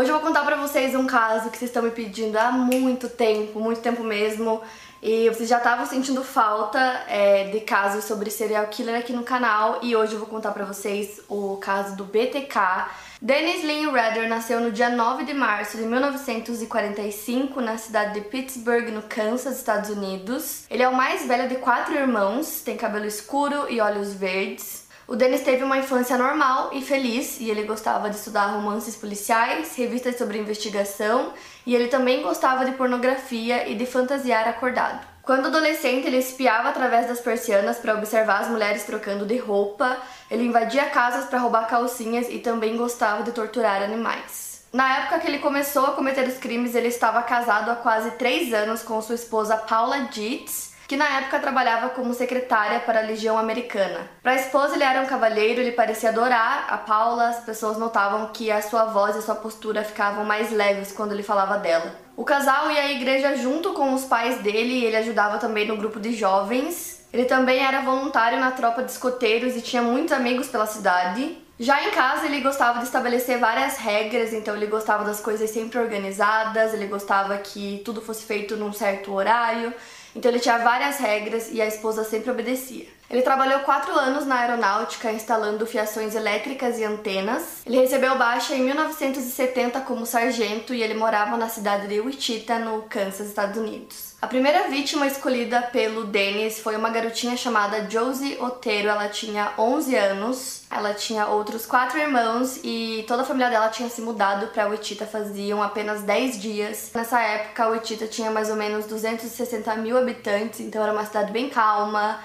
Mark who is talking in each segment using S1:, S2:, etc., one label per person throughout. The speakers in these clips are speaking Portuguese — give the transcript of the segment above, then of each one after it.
S1: Hoje eu vou contar pra vocês um caso que vocês estão me pedindo há muito tempo, muito tempo mesmo. E vocês já estavam sentindo falta é, de casos sobre serial killer aqui no canal. E hoje eu vou contar pra vocês o caso do BTK. Dennis Lynn Rader nasceu no dia 9 de março de 1945 na cidade de Pittsburgh, no Kansas, Estados Unidos. Ele é o mais velho de quatro irmãos, tem cabelo escuro e olhos verdes. O Dennis teve uma infância normal e feliz, e ele gostava de estudar romances policiais, revistas sobre investigação, e ele também gostava de pornografia e de fantasiar acordado. Quando adolescente, ele espiava através das persianas para observar as mulheres trocando de roupa, ele invadia casas para roubar calcinhas e também gostava de torturar animais. Na época que ele começou a cometer os crimes, ele estava casado há quase três anos com sua esposa Paula Dietz, que na época trabalhava como secretária para a Legião Americana. Para a esposa, ele era um cavalheiro, ele parecia adorar a Paula, as pessoas notavam que a sua voz e a sua postura ficavam mais leves quando ele falava dela. O casal ia à igreja junto com os pais dele e ele ajudava também no grupo de jovens. Ele também era voluntário na tropa de escoteiros e tinha muitos amigos pela cidade. Já em casa, ele gostava de estabelecer várias regras, então ele gostava das coisas sempre organizadas, ele gostava que tudo fosse feito num certo horário. Então ele tinha várias regras e a esposa sempre obedecia. Ele trabalhou quatro anos na aeronáutica instalando fiações elétricas e antenas. Ele recebeu baixa em 1970 como sargento e ele morava na cidade de Wichita, no Kansas, Estados Unidos. A primeira vítima escolhida pelo Dennis foi uma garotinha chamada Josie Otero. Ela tinha 11 anos, ela tinha outros quatro irmãos e toda a família dela tinha se mudado para Wichita faziam apenas 10 dias. Nessa época, Wichita tinha mais ou menos 260 mil habitantes, então era uma cidade bem calma.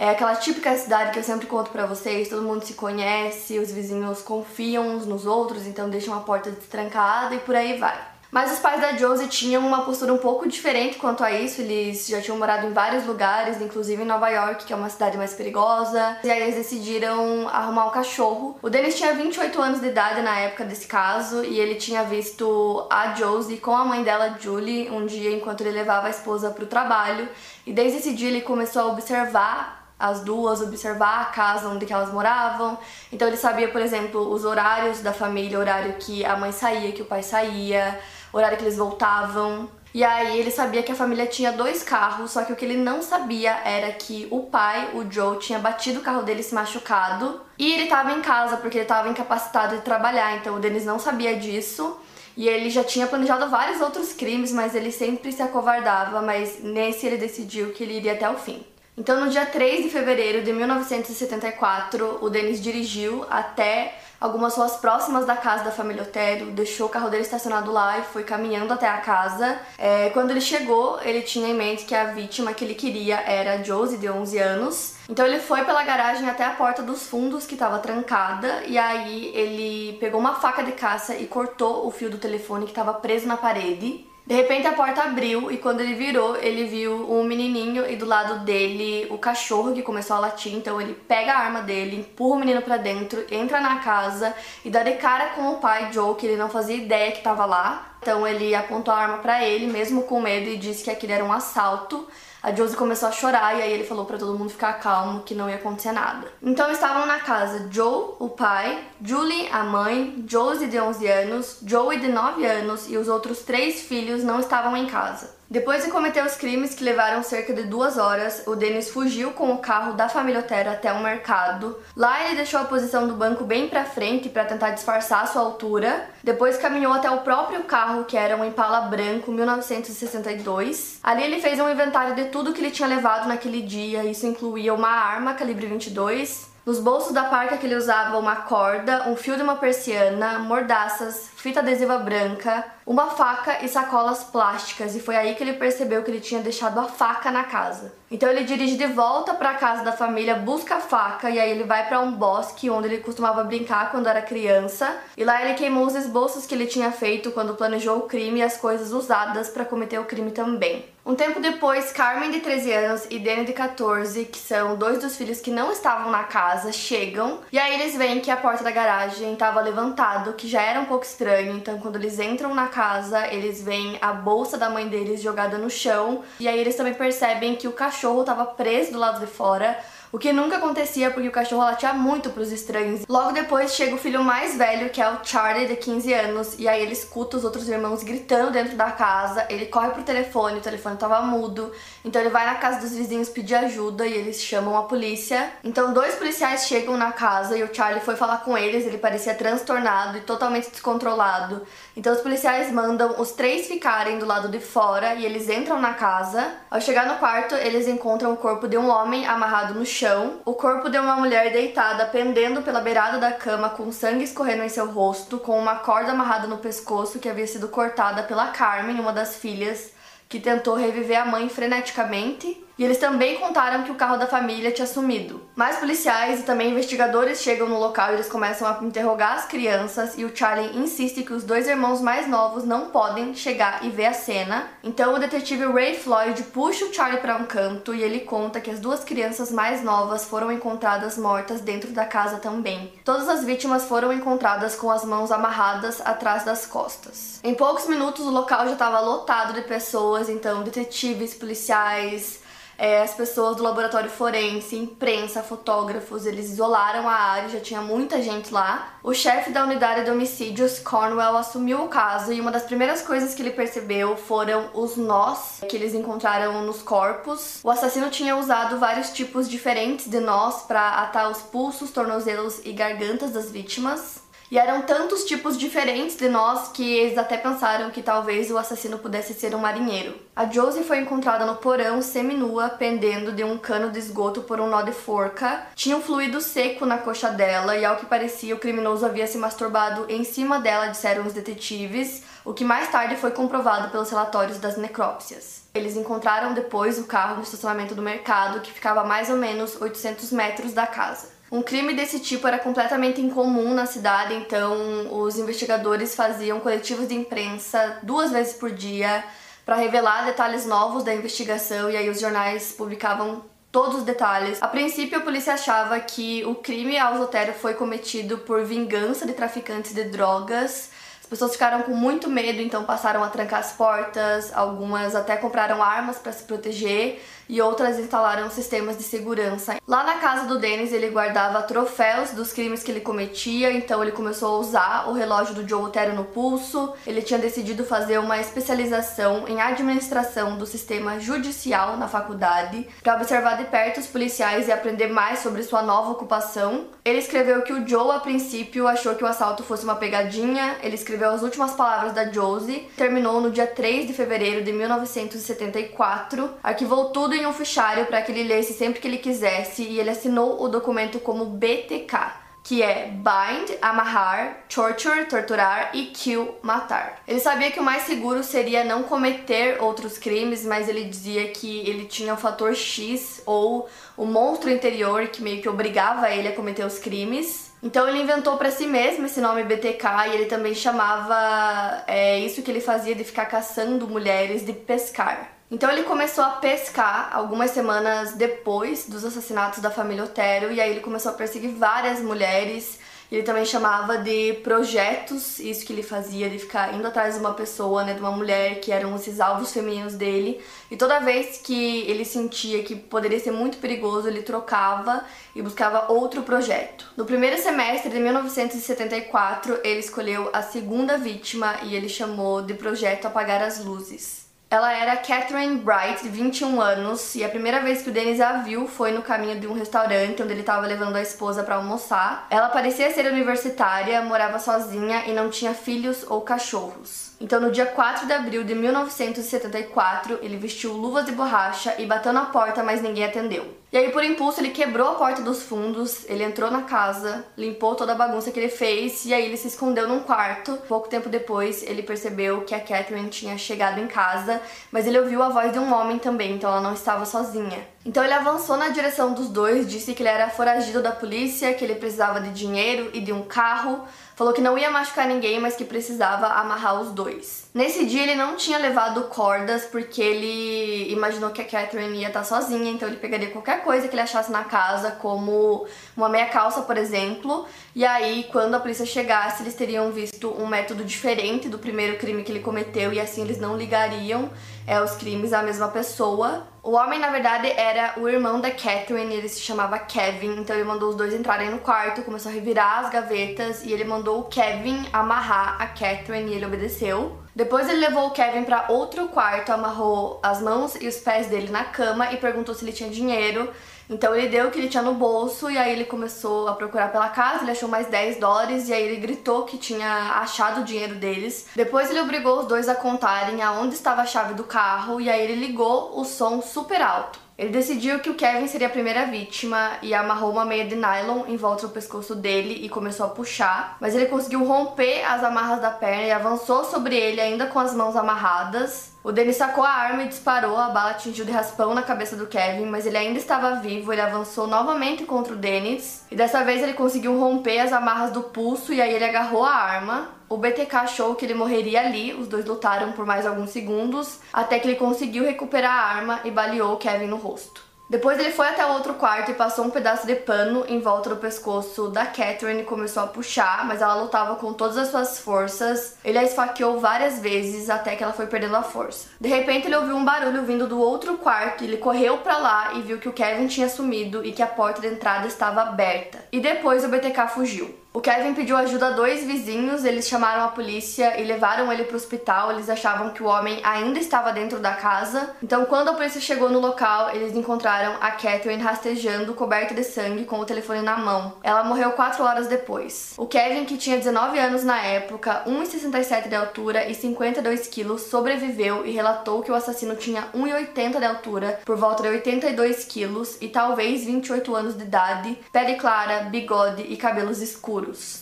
S1: É aquela típica cidade que eu sempre conto para vocês, todo mundo se conhece, os vizinhos confiam uns nos outros, então deixam a porta destrancada e por aí vai. Mas os pais da Josie tinham uma postura um pouco diferente quanto a isso. Eles já tinham morado em vários lugares, inclusive em Nova York, que é uma cidade mais perigosa. E aí eles decidiram arrumar um cachorro. O Dennis tinha 28 anos de idade na época desse caso e ele tinha visto a Josie com a mãe dela, Julie, um dia enquanto ele levava a esposa para o trabalho. E desde esse dia ele começou a observar as duas, observar a casa onde que elas moravam. Então ele sabia, por exemplo, os horários da família, horário que a mãe saía, que o pai saía horário que eles voltavam. E aí ele sabia que a família tinha dois carros, só que o que ele não sabia era que o pai, o Joe, tinha batido o carro dele se machucado e ele estava em casa porque ele estava incapacitado de trabalhar, então o Denis não sabia disso. E ele já tinha planejado vários outros crimes, mas ele sempre se acovardava, mas nesse ele decidiu que ele iria até o fim. Então, no dia 3 de fevereiro de 1974, o Denis dirigiu até algumas ruas próximas da casa da família Otero, deixou o carro dele estacionado lá e foi caminhando até a casa. É, quando ele chegou, ele tinha em mente que a vítima que ele queria era Josie, de 11 anos. Então ele foi pela garagem até a porta dos fundos, que estava trancada, e aí ele pegou uma faca de caça e cortou o fio do telefone que estava preso na parede. De repente a porta abriu e quando ele virou, ele viu um menininho e do lado dele o cachorro que começou a latir. Então ele pega a arma dele, empurra o menino para dentro, entra na casa e dá de cara com o pai Joe, que ele não fazia ideia que tava lá. Então ele apontou a arma para ele, mesmo com medo, e disse que aquilo era um assalto. A Josie começou a chorar e aí ele falou para todo mundo ficar calmo, que não ia acontecer nada. Então estavam na casa Joe, o pai, Julie, a mãe, Josie de 11 anos, Joey de 9 anos e os outros três filhos não estavam em casa. Depois de cometer os crimes que levaram cerca de duas horas, o Dennis fugiu com o carro da família Otero até um mercado. Lá ele deixou a posição do banco bem para frente para tentar disfarçar sua altura. Depois caminhou até o próprio carro, que era um Impala branco 1962. Ali ele fez um inventário de tudo que ele tinha levado naquele dia. Isso incluía uma arma calibre 22, nos bolsos da parca que ele usava uma corda, um fio de uma persiana, mordaças, fita adesiva branca, uma faca e sacolas plásticas, e foi aí que ele percebeu que ele tinha deixado a faca na casa. Então ele dirige de volta para a casa da família, busca a faca e aí ele vai para um bosque onde ele costumava brincar quando era criança. E lá ele queimou os esboços que ele tinha feito quando planejou o crime e as coisas usadas para cometer o crime também. Um tempo depois, Carmen, de 13 anos, e Danny, de 14, que são dois dos filhos que não estavam na casa, chegam. E aí eles veem que a porta da garagem estava levantado, que já era um pouco estranho. Então, quando eles entram na casa, eles veem a bolsa da mãe deles jogada no chão. E aí eles também percebem que o cachorro estava preso do lado de fora o que nunca acontecia porque o cachorro latia muito pros estranhos. Logo depois chega o filho mais velho, que é o Charlie, de 15 anos, e aí ele escuta os outros irmãos gritando dentro da casa. Ele corre pro telefone, o telefone tava mudo. Então ele vai na casa dos vizinhos pedir ajuda e eles chamam a polícia. Então dois policiais chegam na casa e o Charlie foi falar com eles, ele parecia transtornado e totalmente descontrolado. Então os policiais mandam os três ficarem do lado de fora e eles entram na casa. Ao chegar no quarto, eles encontram o corpo de um homem amarrado no chão chão, o corpo de uma mulher deitada pendendo pela beirada da cama com sangue escorrendo em seu rosto, com uma corda amarrada no pescoço que havia sido cortada pela Carmen, uma das filhas, que tentou reviver a mãe freneticamente. E eles também contaram que o carro da família tinha sumido. Mais policiais e também investigadores chegam no local e eles começam a interrogar as crianças e o Charlie insiste que os dois irmãos mais novos não podem chegar e ver a cena. Então o detetive Ray Floyd puxa o Charlie para um canto e ele conta que as duas crianças mais novas foram encontradas mortas dentro da casa também. Todas as vítimas foram encontradas com as mãos amarradas atrás das costas. Em poucos minutos o local já estava lotado de pessoas, então detetives, policiais, é, as pessoas do laboratório forense, imprensa, fotógrafos, eles isolaram a área, já tinha muita gente lá. O chefe da unidade de homicídios, Cornwell, assumiu o caso e uma das primeiras coisas que ele percebeu foram os nós que eles encontraram nos corpos. O assassino tinha usado vários tipos diferentes de nós para atar os pulsos, tornozelos e gargantas das vítimas. E eram tantos tipos diferentes de nós que eles até pensaram que talvez o assassino pudesse ser um marinheiro. A Josie foi encontrada no porão seminua, pendendo de um cano de esgoto por um nó de forca. Tinha um fluido seco na coxa dela e, ao que parecia, o criminoso havia se masturbado em cima dela, disseram os detetives, o que mais tarde foi comprovado pelos relatórios das necrópsias. Eles encontraram depois o carro no estacionamento do mercado, que ficava a mais ou menos 800 metros da casa. Um crime desse tipo era completamente incomum na cidade, então os investigadores faziam coletivos de imprensa duas vezes por dia para revelar detalhes novos da investigação e aí os jornais publicavam todos os detalhes. A princípio, a polícia achava que o crime ao Zotério foi cometido por vingança de traficantes de drogas pessoas ficaram com muito medo, então passaram a trancar as portas, algumas até compraram armas para se proteger e outras instalaram sistemas de segurança. Lá na casa do Dennis, ele guardava troféus dos crimes que ele cometia, então ele começou a usar o relógio do Joe Otero no pulso. Ele tinha decidido fazer uma especialização em administração do sistema judicial na faculdade para observar de perto os policiais e aprender mais sobre sua nova ocupação. Ele escreveu que o Joe, a princípio, achou que o assalto fosse uma pegadinha. Ele escreveu as últimas palavras da Josie. Terminou no dia 3 de fevereiro de 1974. Arquivou tudo um fichário para que ele lesse sempre que ele quisesse e ele assinou o documento como BTK que é bind, amarrar, torture, torturar e kill, matar. Ele sabia que o mais seguro seria não cometer outros crimes, mas ele dizia que ele tinha o fator X ou o monstro interior que meio que obrigava ele a cometer os crimes. Então ele inventou para si mesmo esse nome BTK e ele também chamava é, isso que ele fazia de ficar caçando mulheres de pescar. Então ele começou a pescar algumas semanas depois dos assassinatos da família Otero e aí ele começou a perseguir várias mulheres. Ele também chamava de projetos, isso que ele fazia, de ficar indo atrás de uma pessoa, né, de uma mulher, que eram esses alvos femininos dele. E toda vez que ele sentia que poderia ser muito perigoso, ele trocava e buscava outro projeto. No primeiro semestre de 1974, ele escolheu a segunda vítima e ele chamou de Projeto Apagar as Luzes. Ela era Catherine Bright, de 21 anos, e a primeira vez que o Dennis a viu foi no caminho de um restaurante onde ele estava levando a esposa para almoçar. Ela parecia ser universitária, morava sozinha e não tinha filhos ou cachorros. Então, no dia 4 de abril de 1974, ele vestiu luvas de borracha e bateu na porta, mas ninguém atendeu. E aí, por impulso, ele quebrou a porta dos fundos, ele entrou na casa, limpou toda a bagunça que ele fez e aí ele se escondeu num quarto. Pouco tempo depois, ele percebeu que a Catherine tinha chegado em casa, mas ele ouviu a voz de um homem também, então ela não estava sozinha. Então ele avançou na direção dos dois, disse que ele era foragido da polícia, que ele precisava de dinheiro e de um carro, falou que não ia machucar ninguém, mas que precisava amarrar os dois. Nesse dia ele não tinha levado cordas porque ele imaginou que a Catherine ia estar sozinha, então ele pegaria qualquer coisa que ele achasse na casa, como uma meia calça, por exemplo, e aí quando a polícia chegasse, eles teriam visto um método diferente do primeiro crime que ele cometeu e assim eles não ligariam é, os crimes à mesma pessoa. O homem, na verdade, era o irmão da Catherine, ele se chamava Kevin, então ele mandou os dois entrarem no quarto, começou a revirar as gavetas e ele mandou o Kevin amarrar a Catherine e ele obedeceu. Depois ele levou o Kevin para outro quarto, amarrou as mãos e os pés dele na cama e perguntou se ele tinha dinheiro. Então ele deu o que ele tinha no bolso e aí ele começou a procurar pela casa, ele achou mais 10 dólares e aí ele gritou que tinha achado o dinheiro deles. Depois ele obrigou os dois a contarem aonde estava a chave do carro e aí ele ligou o som super alto. Ele decidiu que o Kevin seria a primeira vítima e amarrou uma meia de nylon em volta do pescoço dele e começou a puxar, mas ele conseguiu romper as amarras da perna e avançou sobre ele ainda com as mãos amarradas. O Dennis sacou a arma e disparou, a bala atingiu de raspão na cabeça do Kevin, mas ele ainda estava vivo, ele avançou novamente contra o Dennis, e dessa vez ele conseguiu romper as amarras do pulso e aí ele agarrou a arma. O BTK achou que ele morreria ali, os dois lutaram por mais alguns segundos, até que ele conseguiu recuperar a arma e baleou Kevin no rosto. Depois ele foi até o outro quarto e passou um pedaço de pano em volta do pescoço da Catherine e começou a puxar, mas ela lutava com todas as suas forças. Ele a esfaqueou várias vezes até que ela foi perdendo a força. De repente ele ouviu um barulho vindo do outro quarto ele correu para lá e viu que o Kevin tinha sumido e que a porta de entrada estava aberta. E depois o BTK fugiu. O Kevin pediu ajuda a dois vizinhos, eles chamaram a polícia e levaram ele para o hospital. Eles achavam que o homem ainda estava dentro da casa. Então, quando a polícia chegou no local, eles encontraram a Catherine rastejando, coberta de sangue, com o telefone na mão. Ela morreu quatro horas depois. O Kevin, que tinha 19 anos na época, 1,67 de altura e 52 quilos, sobreviveu e relatou que o assassino tinha 1,80 de altura, por volta de 82 quilos e talvez 28 anos de idade, pele clara, bigode e cabelos escuros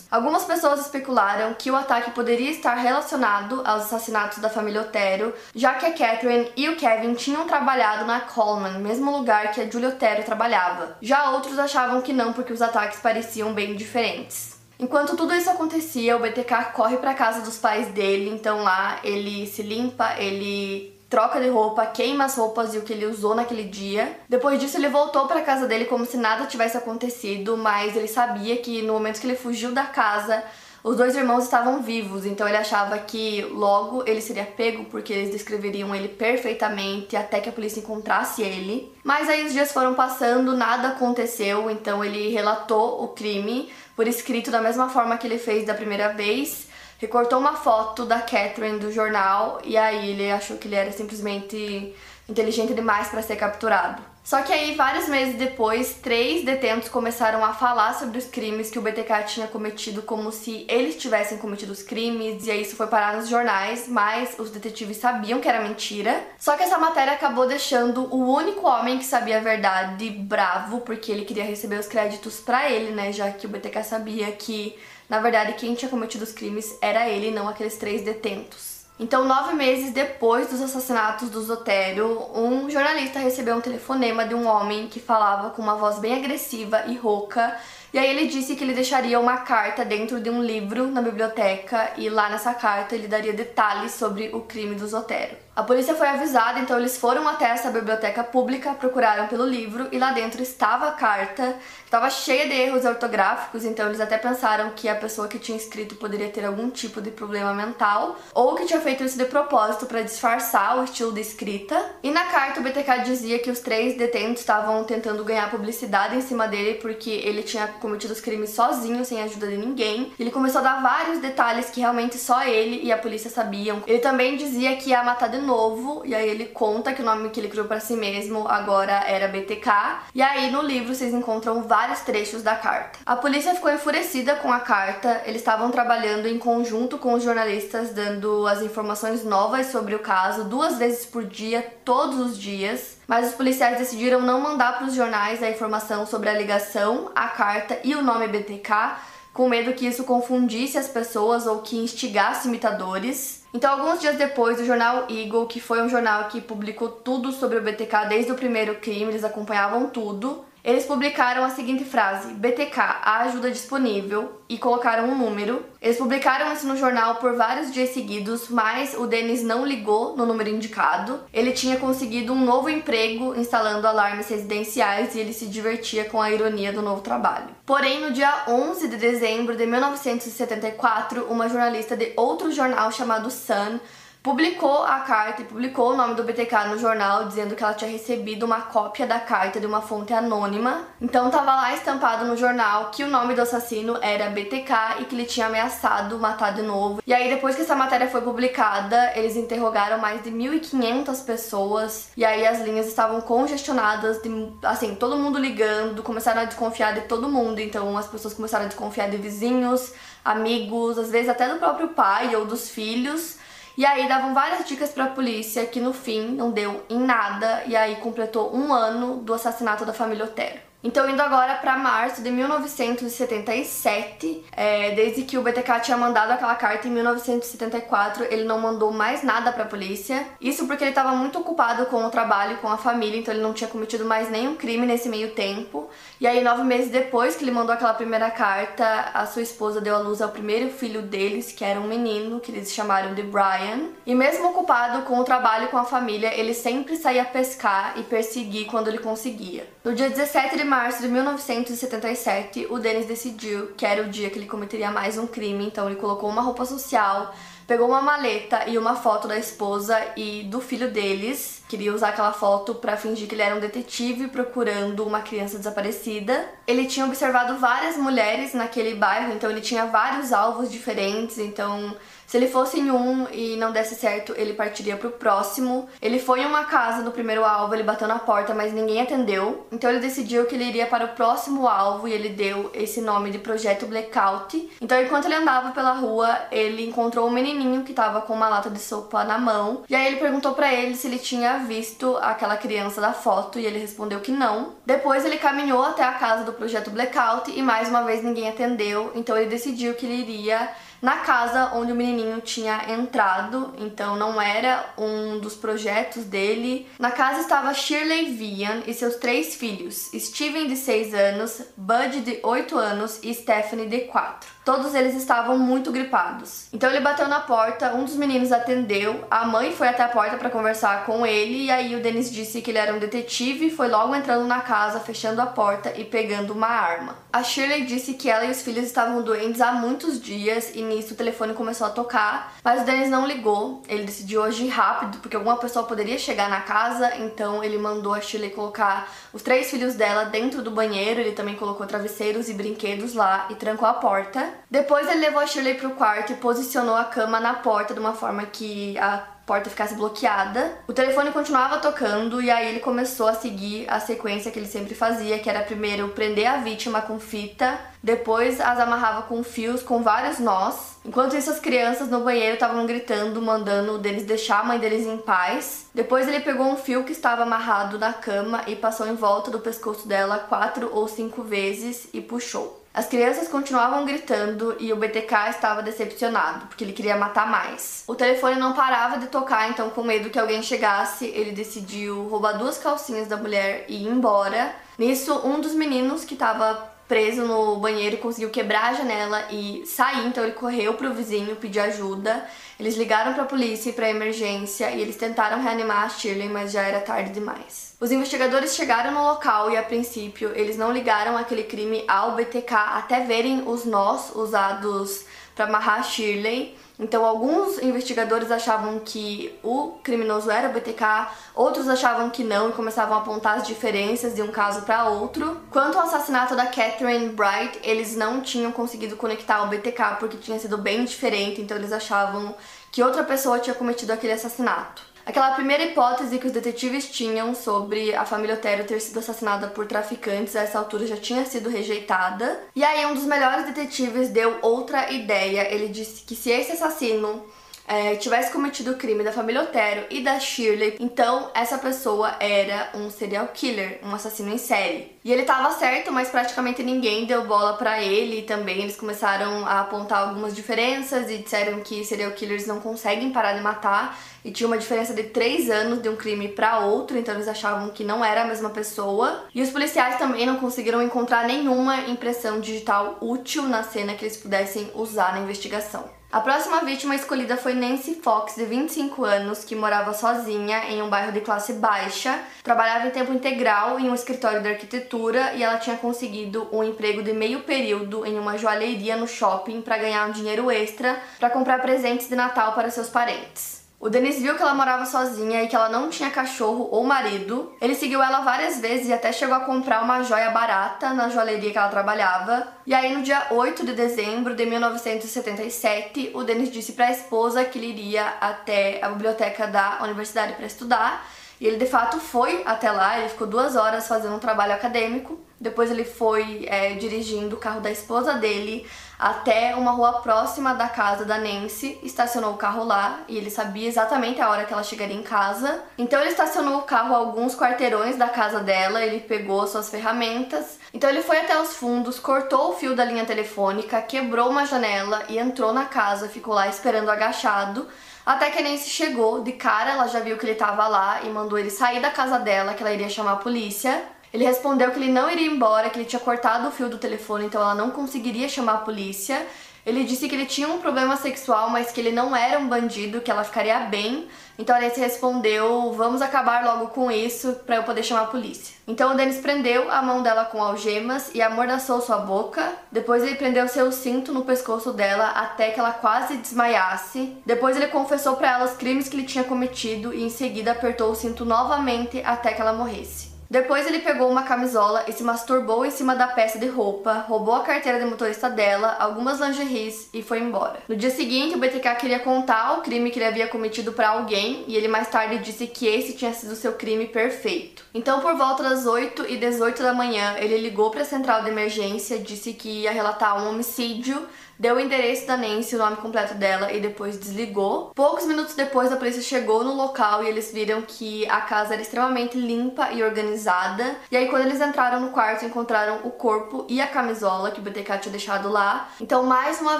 S1: Algumas pessoas especularam que o ataque poderia estar relacionado aos assassinatos da família Otero, já que a Catherine e o Kevin tinham trabalhado na Coleman, mesmo lugar que a Julia Otero trabalhava. Já outros achavam que não, porque os ataques pareciam bem diferentes. Enquanto tudo isso acontecia, o BTK corre para casa dos pais dele, então lá ele se limpa, ele troca de roupa, queima as roupas e o que ele usou naquele dia. Depois disso, ele voltou para casa dele como se nada tivesse acontecido, mas ele sabia que no momento que ele fugiu da casa, os dois irmãos estavam vivos, então ele achava que logo ele seria pego porque eles descreveriam ele perfeitamente até que a polícia encontrasse ele. Mas aí os dias foram passando, nada aconteceu, então ele relatou o crime por escrito da mesma forma que ele fez da primeira vez recortou uma foto da Catherine do jornal e aí ele achou que ele era simplesmente inteligente demais para ser capturado. Só que aí, vários meses depois, três detentos começaram a falar sobre os crimes que o BTK tinha cometido, como se eles tivessem cometido os crimes, e aí isso foi parar nos jornais, mas os detetives sabiam que era mentira. Só que essa matéria acabou deixando o único homem que sabia a verdade bravo, porque ele queria receber os créditos para ele, né? Já que o BTK sabia que na verdade, quem tinha cometido os crimes era ele, não aqueles três detentos. Então, nove meses depois dos assassinatos do Zotério, um jornalista recebeu um telefonema de um homem que falava com uma voz bem agressiva e rouca e aí ele disse que ele deixaria uma carta dentro de um livro na biblioteca e lá nessa carta ele daria detalhes sobre o crime do Zotero. A polícia foi avisada, então eles foram até essa biblioteca pública, procuraram pelo livro e lá dentro estava a carta, estava cheia de erros ortográficos, então eles até pensaram que a pessoa que tinha escrito poderia ter algum tipo de problema mental ou que tinha feito isso de propósito para disfarçar o estilo de escrita. E na carta o BTK dizia que os três detentos estavam tentando ganhar publicidade em cima dele porque ele tinha cometido os crimes sozinho, sem ajuda de ninguém. Ele começou a dar vários detalhes que realmente só ele e a polícia sabiam. Ele também dizia que ia matar de novo e aí ele conta que o nome que ele criou para si mesmo agora era BTK. E aí no livro vocês encontram vários trechos da carta. A polícia ficou enfurecida com a carta. Eles estavam trabalhando em conjunto com os jornalistas dando as informações novas sobre o caso duas vezes por dia, todos os dias mas os policiais decidiram não mandar para os jornais a informação sobre a ligação, a carta e o nome BTK, com medo que isso confundisse as pessoas ou que instigasse imitadores. Então, alguns dias depois, o jornal Eagle, que foi um jornal que publicou tudo sobre o BTK desde o primeiro crime, eles acompanhavam tudo, eles publicaram a seguinte frase: BTK, a ajuda disponível, e colocaram um número. Eles publicaram isso no jornal por vários dias seguidos, mas o Denis não ligou no número indicado. Ele tinha conseguido um novo emprego instalando alarmes residenciais e ele se divertia com a ironia do novo trabalho. Porém, no dia 11 de dezembro de 1974, uma jornalista de outro jornal chamado Sun publicou a carta e publicou o nome do BTK no jornal dizendo que ela tinha recebido uma cópia da carta de uma fonte anônima. Então tava lá estampado no jornal que o nome do assassino era BTK e que ele tinha ameaçado matar de novo. E aí depois que essa matéria foi publicada, eles interrogaram mais de 1500 pessoas e aí as linhas estavam congestionadas, de, assim, todo mundo ligando, começaram a desconfiar de todo mundo. Então as pessoas começaram a desconfiar de vizinhos, amigos, às vezes até do próprio pai ou dos filhos. E aí davam várias dicas pra polícia que no fim não deu em nada e aí completou um ano do assassinato da família Otero. Então, indo agora para março de 1977, é, desde que o BTK tinha mandado aquela carta em 1974, ele não mandou mais nada para a polícia. Isso porque ele estava muito ocupado com o trabalho, com a família, então ele não tinha cometido mais nenhum crime nesse meio tempo. E aí, nove meses depois que ele mandou aquela primeira carta, a sua esposa deu à luz ao primeiro filho deles, que era um menino, que eles chamaram de Brian. E mesmo ocupado com o trabalho com a família, ele sempre saía pescar e perseguir quando ele conseguia. No dia 17 de março de 1977, o Dennis decidiu que era o dia que ele cometeria mais um crime, então ele colocou uma roupa social, pegou uma maleta e uma foto da esposa e do filho deles. Queria usar aquela foto para fingir que ele era um detetive procurando uma criança desaparecida. Ele tinha observado várias mulheres naquele bairro, então ele tinha vários alvos diferentes, então se ele fosse em um e não desse certo, ele partiria pro próximo. Ele foi em uma casa no primeiro alvo, ele bateu na porta, mas ninguém atendeu. Então ele decidiu que ele iria para o próximo alvo e ele deu esse nome de Projeto Blackout. Então enquanto ele andava pela rua, ele encontrou um menininho que estava com uma lata de sopa na mão. E aí ele perguntou para ele se ele tinha visto aquela criança da foto e ele respondeu que não. Depois ele caminhou até a casa do Projeto Blackout e mais uma vez ninguém atendeu. Então ele decidiu que ele iria na casa onde o menininho tinha entrado, então não era um dos projetos dele. Na casa estava Shirley Vian e seus três filhos, Steven de 6 anos, Bud de 8 anos e Stephanie de 4. Todos eles estavam muito gripados. Então ele bateu na porta, um dos meninos atendeu, a mãe foi até a porta para conversar com ele e aí o Dennis disse que ele era um detetive e foi logo entrando na casa, fechando a porta e pegando uma arma. A Shirley disse que ela e os filhos estavam doentes há muitos dias e nisso o telefone começou a tocar, mas o Dennis não ligou. Ele decidiu agir rápido porque alguma pessoa poderia chegar na casa, então ele mandou a Shirley colocar os três filhos dela dentro do banheiro, ele também colocou travesseiros e brinquedos lá e trancou a porta. Depois ele levou a Shirley pro quarto e posicionou a cama na porta de uma forma que a porta ficasse bloqueada. O telefone continuava tocando e aí ele começou a seguir a sequência que ele sempre fazia, que era primeiro prender a vítima com fita, depois as amarrava com fios com vários nós. Enquanto isso, as crianças no banheiro estavam gritando, mandando deles deixar a mãe deles em paz. Depois ele pegou um fio que estava amarrado na cama e passou em volta do pescoço dela quatro ou cinco vezes e puxou. As crianças continuavam gritando e o BTK estava decepcionado, porque ele queria matar mais. O telefone não parava de tocar, então, com medo que alguém chegasse, ele decidiu roubar duas calcinhas da mulher e ir embora. Nisso, um dos meninos que estava preso no banheiro conseguiu quebrar a janela e sair, então ele correu pro vizinho pedir ajuda. Eles ligaram para a polícia e para emergência e eles tentaram reanimar a Shirley, mas já era tarde demais. Os investigadores chegaram no local e a princípio eles não ligaram aquele crime ao BTK até verem os nós usados para amarrar Shirley. Então, alguns investigadores achavam que o criminoso era o BTK, outros achavam que não e começavam a apontar as diferenças de um caso para outro. Quanto ao assassinato da Catherine Bright, eles não tinham conseguido conectar o BTK porque tinha sido bem diferente, então eles achavam que outra pessoa tinha cometido aquele assassinato. Aquela primeira hipótese que os detetives tinham sobre a família Otero ter sido assassinada por traficantes a essa altura já tinha sido rejeitada. E aí um dos melhores detetives deu outra ideia. Ele disse que se esse assassino é, tivesse cometido o crime da família Otero e da Shirley, então essa pessoa era um serial killer, um assassino em série. E ele tava certo, mas praticamente ninguém deu bola para ele também. Eles começaram a apontar algumas diferenças e disseram que serial killers não conseguem parar de matar. E tinha uma diferença de três anos de um crime para outro, então eles achavam que não era a mesma pessoa. E os policiais também não conseguiram encontrar nenhuma impressão digital útil na cena que eles pudessem usar na investigação. A próxima vítima escolhida foi Nancy Fox, de 25 anos, que morava sozinha em um bairro de classe baixa, trabalhava em tempo integral em um escritório de arquitetura e ela tinha conseguido um emprego de meio período em uma joalheria no shopping para ganhar um dinheiro extra para comprar presentes de Natal para seus parentes. O Denis viu que ela morava sozinha e que ela não tinha cachorro ou marido. Ele seguiu ela várias vezes e até chegou a comprar uma joia barata na joalheria que ela trabalhava. E aí, no dia 8 de dezembro de 1977, o Denis disse para a esposa que ele iria até a biblioteca da universidade para estudar. E ele de fato foi até lá, ele ficou duas horas fazendo um trabalho acadêmico. Depois ele foi é, dirigindo o carro da esposa dele até uma rua próxima da casa da Nancy, estacionou o carro lá e ele sabia exatamente a hora que ela chegaria em casa. Então ele estacionou o carro a alguns quarteirões da casa dela, ele pegou suas ferramentas. Então ele foi até os fundos, cortou o fio da linha telefônica, quebrou uma janela e entrou na casa, ficou lá esperando agachado. Até que a Nancy chegou, de cara ela já viu que ele estava lá e mandou ele sair da casa dela, que ela iria chamar a polícia. Ele respondeu que ele não iria embora, que ele tinha cortado o fio do telefone, então ela não conseguiria chamar a polícia. Ele disse que ele tinha um problema sexual, mas que ele não era um bandido, que ela ficaria bem. Então a Alice respondeu: Vamos acabar logo com isso para eu poder chamar a polícia. Então o Dennis prendeu a mão dela com algemas e amordaçou sua boca. Depois ele prendeu seu cinto no pescoço dela até que ela quase desmaiasse. Depois ele confessou para ela os crimes que ele tinha cometido e em seguida apertou o cinto novamente até que ela morresse. Depois ele pegou uma camisola e se masturbou em cima da peça de roupa, roubou a carteira de motorista dela, algumas lingeries e foi embora. No dia seguinte, o BTK queria contar o crime que ele havia cometido para alguém e ele mais tarde disse que esse tinha sido seu crime perfeito. Então, por volta das 8 e 18 da manhã, ele ligou para a central de emergência, disse que ia relatar um homicídio deu o endereço da Nancy, o nome completo dela e depois desligou. Poucos minutos depois, a polícia chegou no local e eles viram que a casa era extremamente limpa e organizada. E aí, quando eles entraram no quarto, encontraram o corpo e a camisola que o BTK tinha deixado lá. Então, mais uma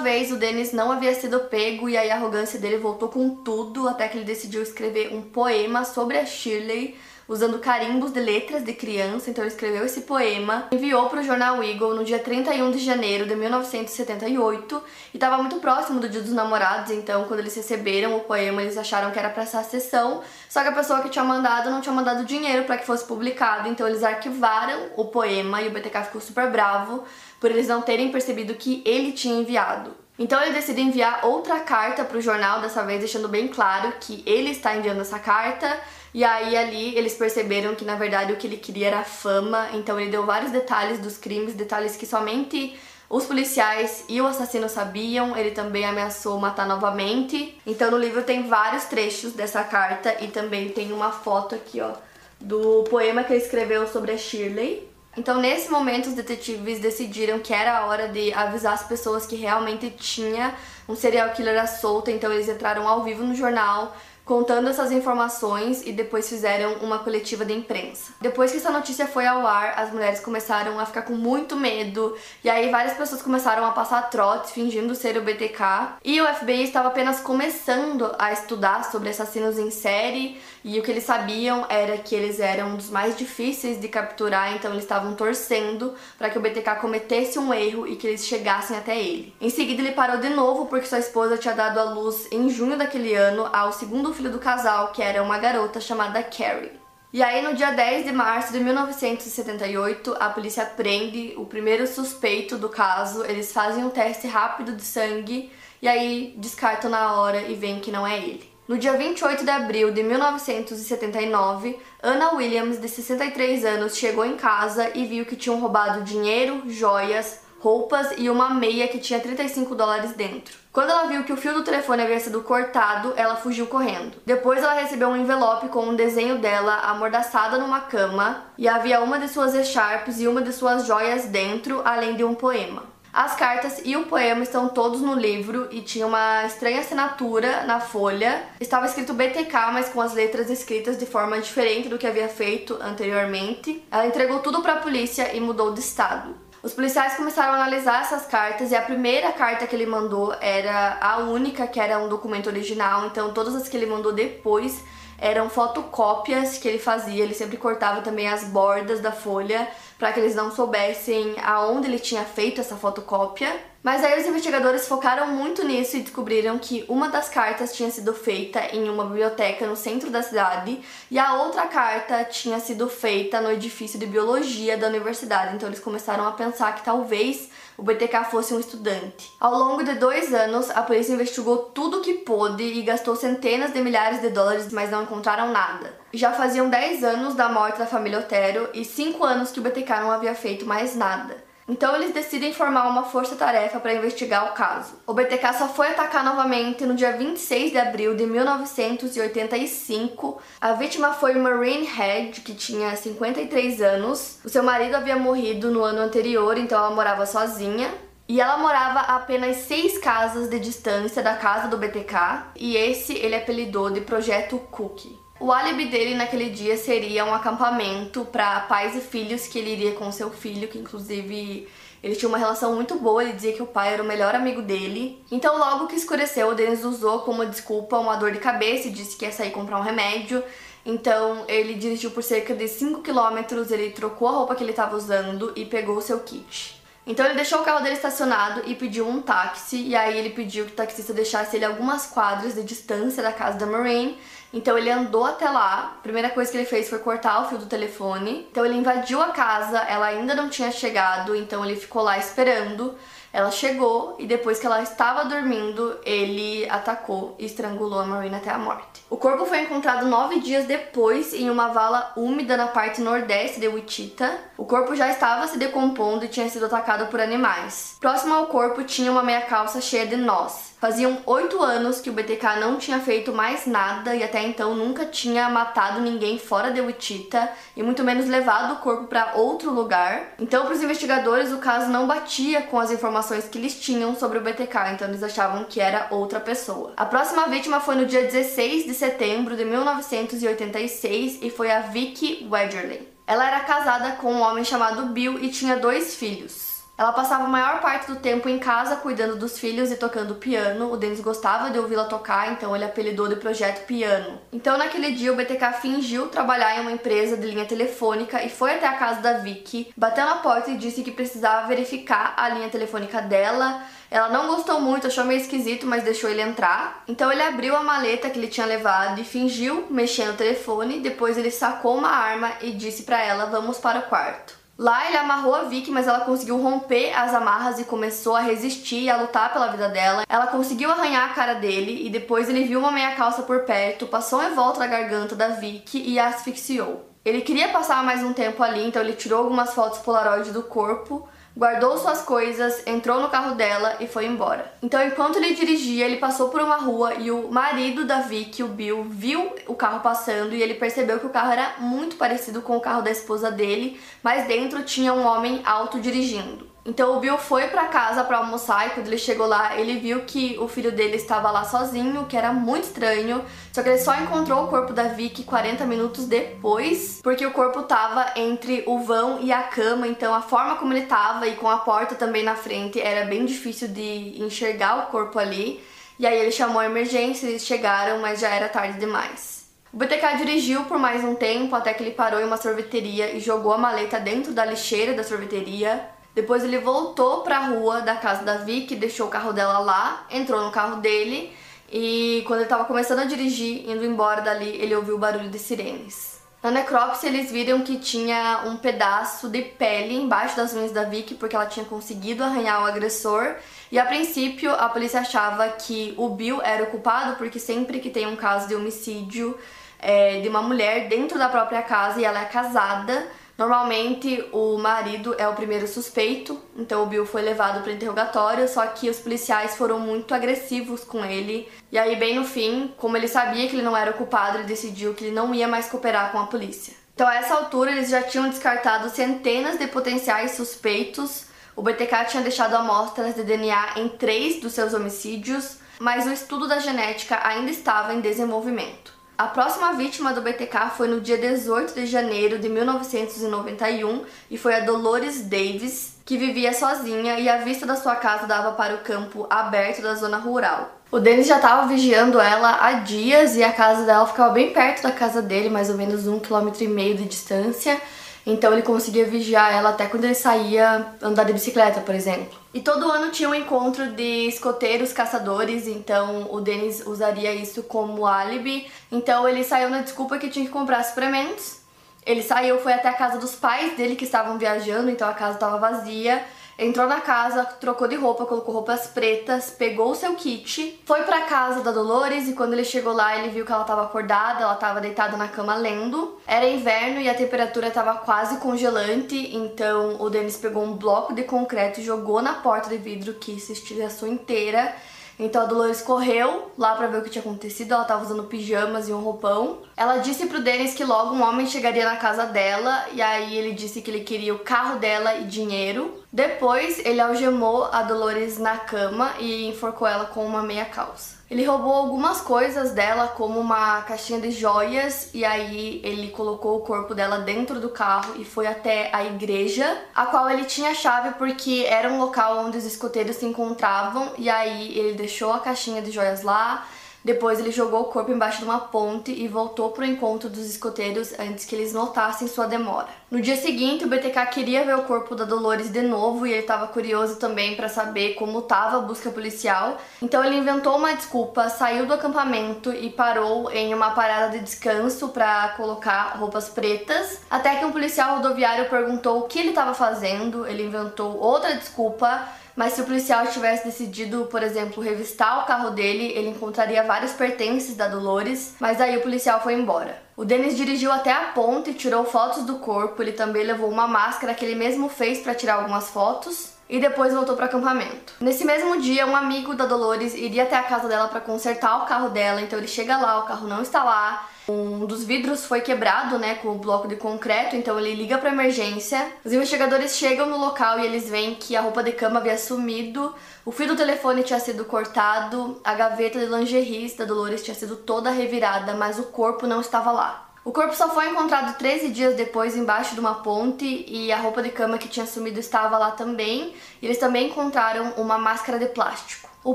S1: vez, o Dennis não havia sido pego e aí a arrogância dele voltou com tudo até que ele decidiu escrever um poema sobre a Shirley usando carimbos de letras de criança, então ele escreveu esse poema, enviou para o jornal Eagle no dia 31 de janeiro de 1978 e estava muito próximo do Dia dos Namorados, então quando eles receberam o poema, eles acharam que era para essa sessão, só que a pessoa que tinha mandado não tinha mandado dinheiro para que fosse publicado, então eles arquivaram o poema e o BTK ficou super bravo por eles não terem percebido que ele tinha enviado. Então ele decide enviar outra carta para o jornal, dessa vez deixando bem claro que ele está enviando essa carta e aí ali eles perceberam que na verdade o que ele queria era fama, então ele deu vários detalhes dos crimes, detalhes que somente os policiais e o assassino sabiam, ele também ameaçou matar novamente. Então no livro tem vários trechos dessa carta e também tem uma foto aqui, ó, do poema que ele escreveu sobre a Shirley. Então nesse momento os detetives decidiram que era a hora de avisar as pessoas que realmente tinha um serial killer à solta, então eles entraram ao vivo no jornal contando essas informações e depois fizeram uma coletiva de imprensa. Depois que essa notícia foi ao ar, as mulheres começaram a ficar com muito medo e aí várias pessoas começaram a passar trotes fingindo ser o BTK e o FBI estava apenas começando a estudar sobre assassinos em série e o que eles sabiam era que eles eram um dos mais difíceis de capturar, então eles estavam torcendo para que o BTK cometesse um erro e que eles chegassem até ele. Em seguida ele parou de novo porque sua esposa tinha dado à luz em junho daquele ano ao segundo filho do casal, que era uma garota chamada Carrie. E aí, no dia 10 de março de 1978, a polícia prende o primeiro suspeito do caso. Eles fazem um teste rápido de sangue e aí descartam na hora e veem que não é ele. No dia 28 de abril de 1979, Anna Williams, de 63 anos, chegou em casa e viu que tinham roubado dinheiro, joias, roupas e uma meia que tinha 35 dólares dentro. Quando ela viu que o fio do telefone havia sido cortado, ela fugiu correndo. Depois ela recebeu um envelope com um desenho dela amordaçada numa cama e havia uma de suas echarpes e uma de suas joias dentro, além de um poema. As cartas e o poema estão todos no livro e tinha uma estranha assinatura na folha. Estava escrito BTK, mas com as letras escritas de forma diferente do que havia feito anteriormente. Ela entregou tudo para a polícia e mudou de estado. Os policiais começaram a analisar essas cartas e a primeira carta que ele mandou era a única que era um documento original, então todas as que ele mandou depois eram fotocópias que ele fazia, ele sempre cortava também as bordas da folha para que eles não soubessem aonde ele tinha feito essa fotocópia. Mas aí os investigadores focaram muito nisso e descobriram que uma das cartas tinha sido feita em uma biblioteca no centro da cidade e a outra carta tinha sido feita no edifício de biologia da universidade. Então eles começaram a pensar que talvez o BTK fosse um estudante. Ao longo de dois anos, a polícia investigou tudo o que pôde e gastou centenas de milhares de dólares, mas não encontraram nada. Já faziam 10 anos da morte da família Otero e 5 anos que o BTK não havia feito mais nada. Então eles decidem formar uma força-tarefa para investigar o caso. O BTK só foi atacar novamente no dia 26 de abril de 1985. A vítima foi Maureen Head, que tinha 53 anos. O seu marido havia morrido no ano anterior, então ela morava sozinha. E ela morava a apenas seis casas de distância da casa do BTK, e esse ele apelidou de Projeto Cookie. O álibi dele naquele dia seria um acampamento para pais e filhos que ele iria com seu filho, que inclusive ele tinha uma relação muito boa, ele dizia que o pai era o melhor amigo dele. Então, logo que escureceu, o Dennis usou como desculpa uma dor de cabeça e disse que ia sair comprar um remédio. Então, ele dirigiu por cerca de 5 quilômetros, ele trocou a roupa que ele estava usando e pegou o seu kit. Então ele deixou o carro dele estacionado e pediu um táxi, e aí ele pediu que o taxista deixasse ele algumas quadras de distância da casa da Marine então ele andou até lá. A primeira coisa que ele fez foi cortar o fio do telefone. Então ele invadiu a casa, ela ainda não tinha chegado, então ele ficou lá esperando. Ela chegou e depois que ela estava dormindo, ele atacou e estrangulou a Marina até a morte. O corpo foi encontrado nove dias depois em uma vala úmida na parte nordeste de Wichita. O corpo já estava se decompondo e tinha sido atacado por animais. Próximo ao corpo tinha uma meia calça cheia de nós. Faziam oito anos que o BTK não tinha feito mais nada e até então nunca tinha matado ninguém fora de Wichita e muito menos levado o corpo para outro lugar. Então, para os investigadores, o caso não batia com as informações que eles tinham sobre o BTK, então eles achavam que era outra pessoa. A próxima vítima foi no dia 16 de setembro de 1986 e foi a Vicky Wedgerly. Ela era casada com um homem chamado Bill e tinha dois filhos. Ela passava a maior parte do tempo em casa cuidando dos filhos e tocando piano. O Denis gostava de ouvi-la tocar, então ele apelidou de Projeto Piano. Então naquele dia o BTK fingiu trabalhar em uma empresa de linha telefônica e foi até a casa da Vicky, bateu na porta e disse que precisava verificar a linha telefônica dela. Ela não gostou muito, achou meio esquisito, mas deixou ele entrar. Então ele abriu a maleta que ele tinha levado e fingiu mexer no telefone. Depois ele sacou uma arma e disse para ela: "Vamos para o quarto". Lá ele amarrou a Vicky, mas ela conseguiu romper as amarras e começou a resistir e a lutar pela vida dela. Ela conseguiu arranhar a cara dele e depois ele viu uma meia calça por perto, passou em volta da garganta da Vicky e a asfixiou. Ele queria passar mais um tempo ali, então ele tirou algumas fotos polaroid do corpo, guardou suas coisas, entrou no carro dela e foi embora. Então, enquanto ele dirigia, ele passou por uma rua e o marido da Vicky, o Bill, viu o carro passando e ele percebeu que o carro era muito parecido com o carro da esposa dele, mas dentro tinha um homem alto dirigindo. Então o Bill foi para casa para almoçar e quando ele chegou lá, ele viu que o filho dele estava lá sozinho, que era muito estranho. Só que ele só encontrou o corpo da Vicky 40 minutos depois, porque o corpo estava entre o vão e a cama, então a forma como ele estava e com a porta também na frente era bem difícil de enxergar o corpo ali. E aí ele chamou a emergência, eles chegaram, mas já era tarde demais. O BTK dirigiu por mais um tempo até que ele parou em uma sorveteria e jogou a maleta dentro da lixeira da sorveteria. Depois ele voltou para a rua da casa da Vicky, deixou o carro dela lá, entrou no carro dele e quando ele estava começando a dirigir, indo embora dali, ele ouviu o barulho de sirenes. Na necrópsia eles viram que tinha um pedaço de pele embaixo das unhas da Vicky porque ela tinha conseguido arranhar o agressor e a princípio a polícia achava que o Bill era o culpado porque sempre que tem um caso de homicídio é, de uma mulher dentro da própria casa e ela é casada, Normalmente o marido é o primeiro suspeito, então o Bill foi levado para interrogatório, só que os policiais foram muito agressivos com ele. E aí bem no fim, como ele sabia que ele não era o culpado, ele decidiu que ele não ia mais cooperar com a polícia. Então a essa altura eles já tinham descartado centenas de potenciais suspeitos. O BTK tinha deixado amostras de DNA em três dos seus homicídios, mas o estudo da genética ainda estava em desenvolvimento. A próxima vítima do BTK foi no dia 18 de janeiro de 1991 e foi a Dolores Davis, que vivia sozinha e a vista da sua casa dava para o campo aberto da zona rural. O Dennis já estava vigiando ela há dias e a casa dela ficava bem perto da casa dele, mais ou menos um quilômetro e meio de distância. Então ele conseguia vigiar ela até quando ele saía andar de bicicleta, por exemplo. E todo ano tinha um encontro de escoteiros caçadores, então o Denis usaria isso como álibi. Então ele saiu na desculpa que tinha que comprar suplementos. Ele saiu, foi até a casa dos pais dele que estavam viajando, então a casa estava vazia entrou na casa, trocou de roupa, colocou roupas pretas, pegou o seu kit, foi pra casa da Dolores e quando ele chegou lá, ele viu que ela tava acordada, ela tava deitada na cama lendo. Era inverno e a temperatura tava quase congelante, então o Denis pegou um bloco de concreto e jogou na porta de vidro que se estilhaçou inteira então a Dolores correu lá para ver o que tinha acontecido. Ela tava usando pijamas e um roupão. Ela disse pro Dennis que logo um homem chegaria na casa dela e aí ele disse que ele queria o carro dela e dinheiro. Depois ele algemou a Dolores na cama e enforcou ela com uma meia calça. Ele roubou algumas coisas dela, como uma caixinha de joias, e aí ele colocou o corpo dela dentro do carro e foi até a igreja, a qual ele tinha chave porque era um local onde os escoteiros se encontravam, e aí ele deixou a caixinha de joias lá, depois ele jogou o corpo embaixo de uma ponte e voltou para o encontro dos escoteiros antes que eles notassem sua demora. No dia seguinte, o BTK queria ver o corpo da Dolores de novo e ele estava curioso também para saber como estava a busca policial. Então ele inventou uma desculpa, saiu do acampamento e parou em uma parada de descanso para colocar roupas pretas, até que um policial rodoviário perguntou o que ele estava fazendo. Ele inventou outra desculpa mas se o policial tivesse decidido, por exemplo, revistar o carro dele, ele encontraria vários pertences da Dolores, mas aí o policial foi embora. O Dennis dirigiu até a ponte e tirou fotos do corpo. Ele também levou uma máscara que ele mesmo fez para tirar algumas fotos e depois voltou para o acampamento. Nesse mesmo dia, um amigo da Dolores iria até a casa dela para consertar o carro dela, então ele chega lá, o carro não está lá. Um dos vidros foi quebrado, né, com o bloco de concreto, então ele liga para emergência. Os investigadores chegam no local e eles veem que a roupa de cama havia sumido, o fio do telefone tinha sido cortado, a gaveta de lingerie da Dolores tinha sido toda revirada, mas o corpo não estava lá. O corpo só foi encontrado 13 dias depois embaixo de uma ponte e a roupa de cama que tinha sumido estava lá também. Eles também encontraram uma máscara de plástico. O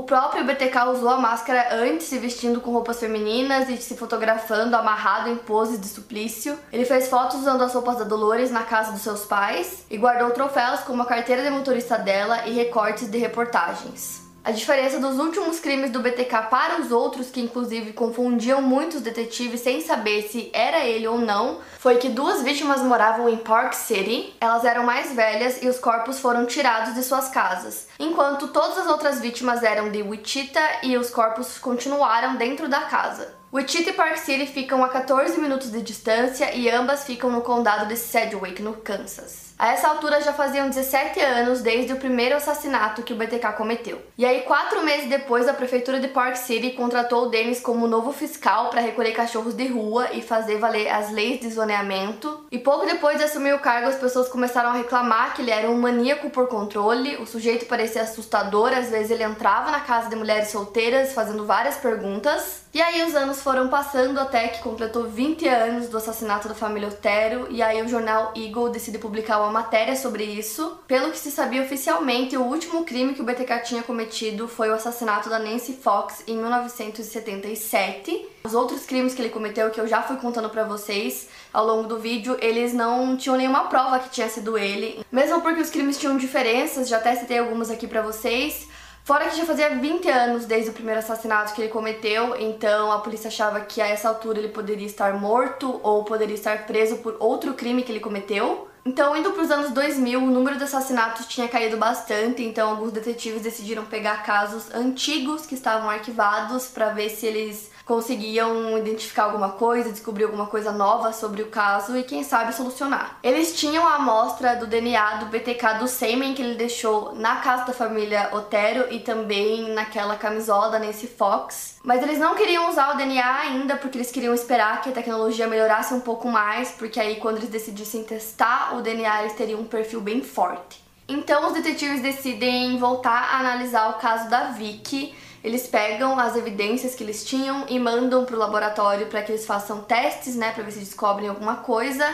S1: próprio BTK usou a máscara antes, se vestindo com roupas femininas e se fotografando amarrado em poses de suplício. Ele fez fotos usando as roupas da Dolores na casa dos seus pais e guardou troféus como a carteira de motorista dela e recortes de reportagens. A diferença dos últimos crimes do BTK para os outros, que inclusive confundiam muitos detetives sem saber se era ele ou não, foi que duas vítimas moravam em Park City, elas eram mais velhas e os corpos foram tirados de suas casas, enquanto todas as outras vítimas eram de Wichita e os corpos continuaram dentro da casa. Wichita e Park City ficam a 14 minutos de distância e ambas ficam no condado de Sedgwick, no Kansas. A essa altura já faziam 17 anos desde o primeiro assassinato que o BTK cometeu. E aí, quatro meses depois, a prefeitura de Park City contratou o Dennis como novo fiscal para recolher cachorros de rua e fazer valer as leis de zoneamento. E pouco depois de assumir o cargo, as pessoas começaram a reclamar que ele era um maníaco por controle. O sujeito parecia assustador, às vezes ele entrava na casa de mulheres solteiras fazendo várias perguntas. E aí os anos foram passando até que completou 20 anos do assassinato da família Otero e aí o jornal Eagle decide publicar uma matéria sobre isso. Pelo que se sabia oficialmente, o último crime que o BTK tinha cometido foi o assassinato da Nancy Fox em 1977. Os outros crimes que ele cometeu, que eu já fui contando para vocês ao longo do vídeo, eles não tinham nenhuma prova que tinha sido ele. Mesmo porque os crimes tinham diferenças, já até citei algumas aqui para vocês. Fora que já fazia 20 anos desde o primeiro assassinato que ele cometeu, então a polícia achava que a essa altura ele poderia estar morto ou poderia estar preso por outro crime que ele cometeu. Então, indo para os anos 2000, o número de assassinatos tinha caído bastante, então alguns detetives decidiram pegar casos antigos que estavam arquivados para ver se eles conseguiam identificar alguma coisa, descobrir alguma coisa nova sobre o caso e quem sabe solucionar. Eles tinham a amostra do DNA do BTK do sêmen que ele deixou na casa da família Otero e também naquela camisola da Nancy Fox, mas eles não queriam usar o DNA ainda porque eles queriam esperar que a tecnologia melhorasse um pouco mais, porque aí quando eles decidissem testar o DNA eles teriam um perfil bem forte. Então os detetives decidem voltar a analisar o caso da Vicky eles pegam as evidências que eles tinham e mandam pro laboratório para que eles façam testes, né, para ver se descobrem alguma coisa.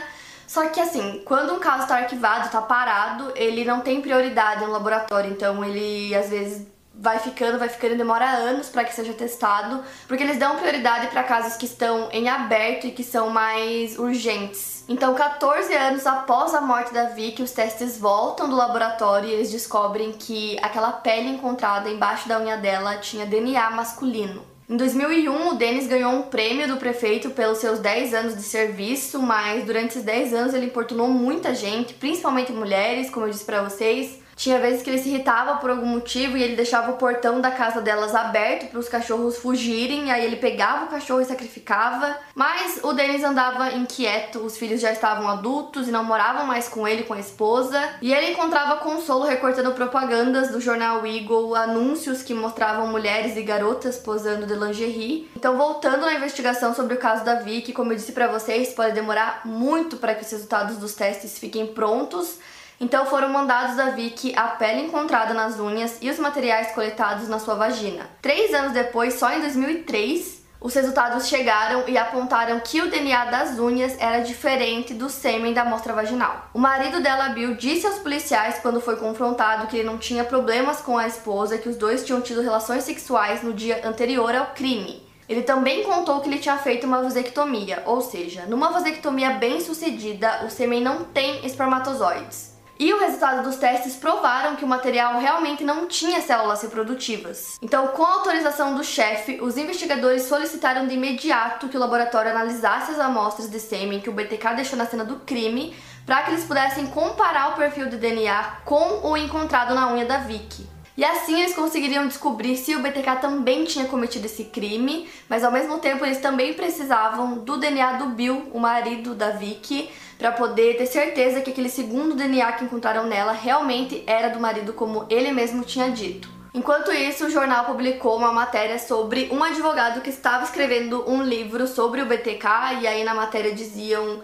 S1: Só que assim, quando um caso está arquivado, está parado, ele não tem prioridade no laboratório, então ele às vezes vai ficando, vai ficando, demora anos para que seja testado, porque eles dão prioridade para casos que estão em aberto e que são mais urgentes. Então, 14 anos após a morte da Vicky, os testes voltam do laboratório e eles descobrem que aquela pele encontrada embaixo da unha dela tinha DNA masculino. Em 2001, o Denis ganhou um prêmio do prefeito pelos seus 10 anos de serviço, mas durante esses 10 anos ele importunou muita gente, principalmente mulheres, como eu disse para vocês, tinha vezes que ele se irritava por algum motivo e ele deixava o portão da casa delas aberto para os cachorros fugirem, aí ele pegava o cachorro e sacrificava. Mas o Denis andava inquieto, os filhos já estavam adultos e não moravam mais com ele, com a esposa, e ele encontrava consolo recortando propagandas do jornal Eagle, anúncios que mostravam mulheres e garotas posando de lingerie. Então, voltando na investigação sobre o caso da Vicky, como eu disse para vocês, pode demorar muito para que os resultados dos testes fiquem prontos. Então foram mandados a Vicky a pele encontrada nas unhas e os materiais coletados na sua vagina. Três anos depois, só em 2003, os resultados chegaram e apontaram que o DNA das unhas era diferente do sêmen da amostra vaginal. O marido dela, Bill, disse aos policiais quando foi confrontado que ele não tinha problemas com a esposa, que os dois tinham tido relações sexuais no dia anterior ao crime. Ele também contou que ele tinha feito uma vasectomia, ou seja, numa vasectomia bem sucedida, o sêmen não tem espermatozoides. E o resultado dos testes provaram que o material realmente não tinha células reprodutivas. Então, com a autorização do chefe, os investigadores solicitaram de imediato que o laboratório analisasse as amostras de sêmen que o BTK deixou na cena do crime, para que eles pudessem comparar o perfil de DNA com o encontrado na unha da Vicky. E assim eles conseguiriam descobrir se o BTK também tinha cometido esse crime, mas ao mesmo tempo eles também precisavam do DNA do Bill, o marido da Vicky, para poder ter certeza que aquele segundo DNA que encontraram nela realmente era do marido, como ele mesmo tinha dito. Enquanto isso, o jornal publicou uma matéria sobre um advogado que estava escrevendo um livro sobre o BTK, e aí na matéria diziam